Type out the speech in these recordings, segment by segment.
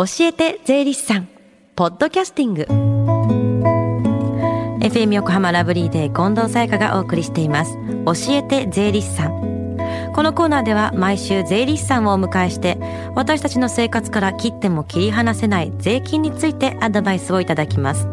教えて税理士さん。ポッドキャスティング。FM 横浜ラブリーデー近藤沙耶香がお送りしています。教えて税理士さん。このコーナーでは毎週税理士さんをお迎えして私たちの生活から切っても切り離せない税金についてアドバイスをいただきます。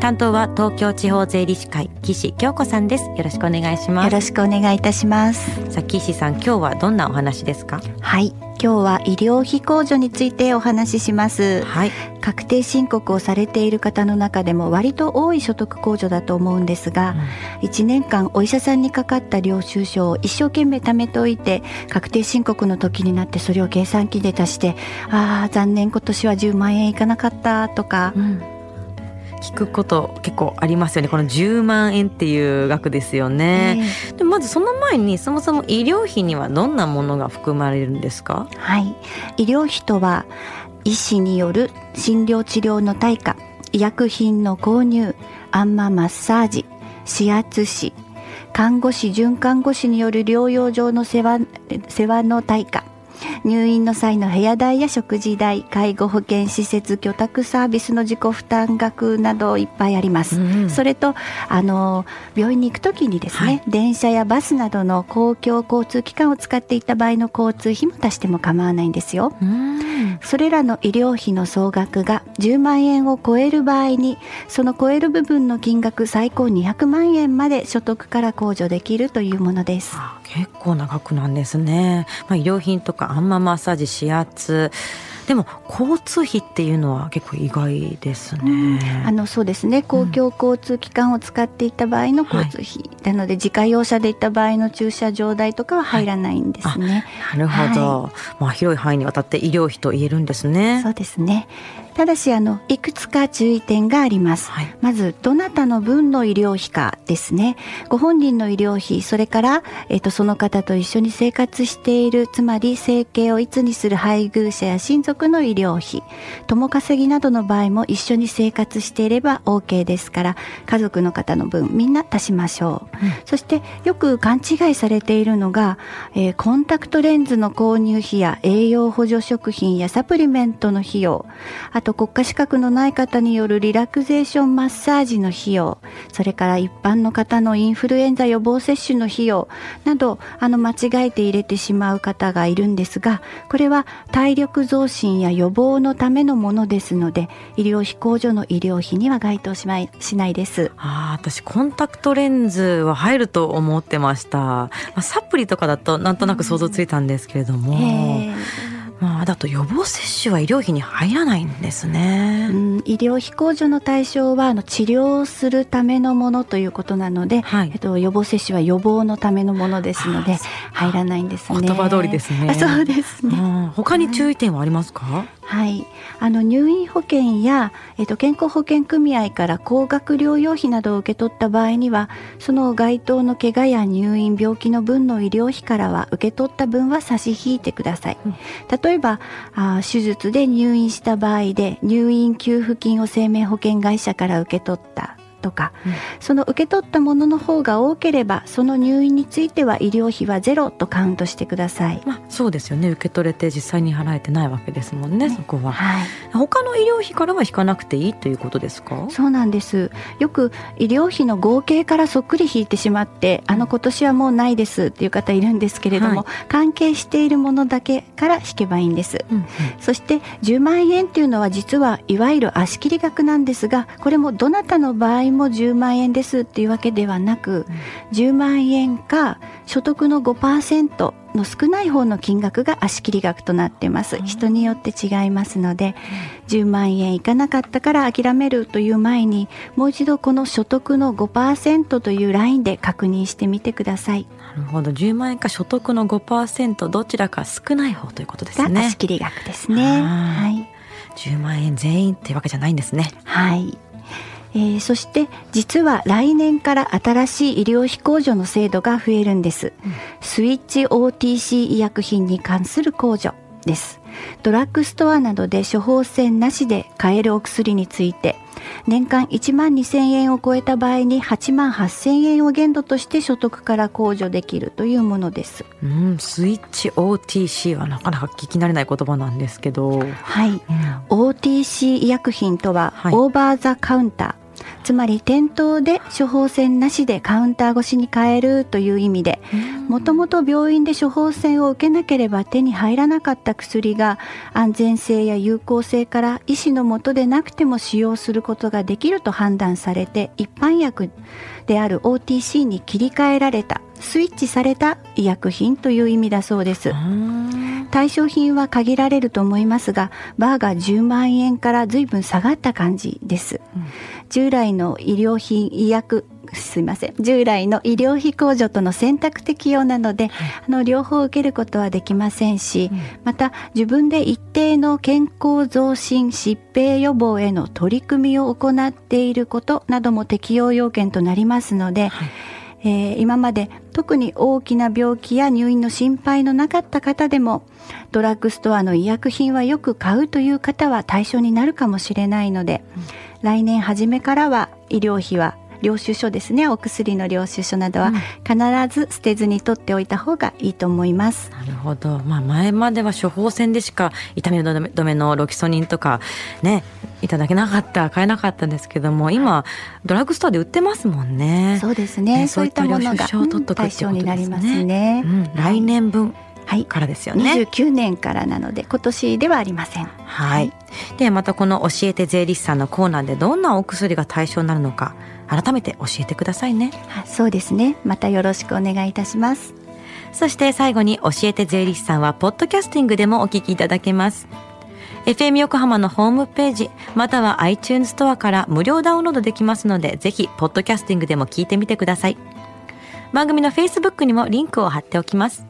担当は東京地方税理士会岸京子さんです。よろしくお願いします。よろしくお願いいたします。さあ岸さん今日はどんなお話ですか？はい今日は医療費控除についてお話しします。はい。確定申告をされている方の中でも割と多い所得控除だと思うんですが、うん、1年間お医者さんにかかった領収書を一生懸命貯めておいて確定申告の時になってそれを計算機で足してああ残念今年は10万円いかなかったとか、うん聞くこと結構ありますよね。この10万円っていう額ですよね、えー、でまずその前にそもそも医療費にはどんなものが含まれるんですか？はい。医療費とは医師による診療治療の対価医薬品の購入アンママッサージ指圧師看護師准看護師による療養上の世話世話の対価入院の際の部屋代や食事代介護保険施設居宅サービスの自己負担額などいっぱいあります、うん、それとあの病院に行く時にですね、はい、電車やバスなどの公共交通機関を使っていた場合の交通費も足しても構わないんですよ、うん、それらの医療費の総額が10万円を超える場合にその超える部分の金額最高200万円まで所得から控除できるというものです結構な額なんですね、まあ、医療品とかあんまマッサージ指圧でも交通費っていうのは結構意外ですね。うん、あのそうですね。公共交通機関を使っていた場合の交通費、うん、なので自家用車で行った場合の駐車場代とかは入らないんですね。はい、なるほど、はい、まあ広い範囲にわたって医療費と言えるんですね。そうですね。ただしあのいくつか注意点があります、はい、まずどなたの分の医療費かですね。ご本人の医療費それから、えーと、その方と一緒に生活しているつまり生計をいつにする配偶者や親族の医療費。共稼ぎなどの場合も一緒に生活していれば OK ですから家族の方の分みんな足しましょう、うん、そしてよく勘違いされているのが、えー、コンタクトレンズの購入費や栄養補助食品やサプリメントの費用。あと国家資格のない方によるリラクゼーションマッサージの費用それから一般の方のインフルエンザ予防接種の費用などあの間違えて入れてしまう方がいるんですがこれは体力増進や予防のためのものですので医療費控除の医療費には該当しないしないです。あ私コンタクトレンズは入ると思ってました、まあ、サプリとかだとなんとなく想像ついたんですけれども、まあ、だと予防接種は医療費に入らないんですね。うん、医療費控除の対象はあの治療するためのものということなので、はい、えっと、予防接種は予防のためのものですので入らないんですね。言葉通りですね。そうですね。他に注意点はありますか？はい、あの入院保険や、えっと、健康保険組合から高額療養費などを受け取った場合にはその該当の怪我や入院病気の分の医療費からは受け取った分は差し引いてください、うん、例えばあ手術で入院した場合で入院給付金を生命保険会社から受け取った。とか、うん、その受け取ったものの方が多ければその入院については医療費はゼロとカウントしてください、まあ、そうですよね。受け取れて実際に払えてないわけですもんね、ね、そこは、はい、他の医療費からは引かなくていいということですか？そうなんです。よく医療費の合計からそっくり引いてしまってあの今年はもうないですっていう方いるんですけれども、はい、関係しているものだけから引けばいいんです、うんうん、そして10万円っていうのは実はいわゆる足切り額なんですがこれもどなたの場合も10万円ですっていうわけではなく、うん、10万円か所得の5%の少ない方の金額が足切り額となってます、人によって違いますので、うん、10万円いかなかったから諦めるという前にもう一度この所得の5%というラインで確認してみてください。なるほど。10万円か所得の5%どちらか少ない方ということですね。足切り額ですね。はい。10万円全員ってわけじゃないんですね。はいえー、そして実は来年から新しい医療費控除の制度が増えるんです、うん、スイッチ OTC 医薬品に関する控除ですドラッグストアなどで処方箋なしで買えるお薬について年間1万2000円を超えた場合に8万8000円を限度として所得から控除できるというものです。うん、スイッチ OTC はなかなか聞き慣れない言葉なんですけど。はい。うん、OTC 医薬品とは、はい、オーバーザカウンター。つまり店頭で処方箋なしでカウンター越しに買えるという意味でもともと病院で処方箋を受けなければ手に入らなかった薬が安全性や有効性から医師のもとでなくても使用することができると判断されて一般薬である OTC に切り替えられたスイッチされた医薬品という意味だそうです。対象品は限られると思いますが、バーが10万円から随分下がった感じです。うん、従来の医療品、医薬、すいません。従来の医療費控除との選択適用なので、あの、両方受けることはできませんし、うん、また、自分で一定の健康増進、疾病予防への取り組みを行っていることなども適用要件となりますので、はいえー、今まで特に大きな病気や入院の心配のなかった方でもドラッグストアの医薬品はよく買うという方は対象になるかもしれないので、うん、来年初めからは医療費は領収書ですね。お薬の領収書などは必ず捨てずに取っておいた方がいいと思います、うん、なるほど、まあ、前までは処方箋でしか痛み止めのロキソニンとかねいただけなかった買えなかったんですけども今ドラッグストアで売ってますもんね。そうですね、ね、そういったものが、うん、対象になりますね、うん、来年分はい、からですよね。29年からなので今年ではありません。はい。でまたこの教えて税理士さんのコーナーでどんなお薬が対象になるのか改めて教えてくださいね。そうですね。またよろしくお願いいたします。そして最後に教えて税理士さんはポッドキャスティングでもお聞きいただけます。FM 横浜のホームページまたは iTunes ストアから無料ダウンロードできますのでぜひポッドキャスティングでも聞いてみてください番組の Facebook にもリンクを貼っておきます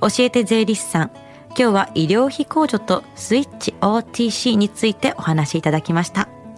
教えて税理士さん今日は医療費控除とスイッチ OTC についてお話しいただきました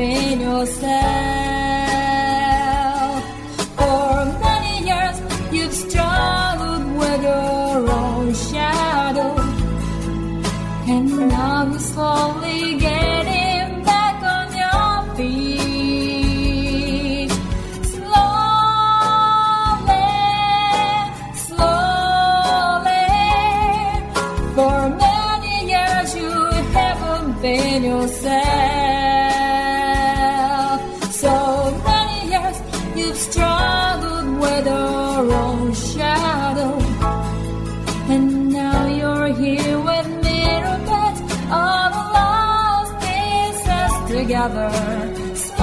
in yourself. Together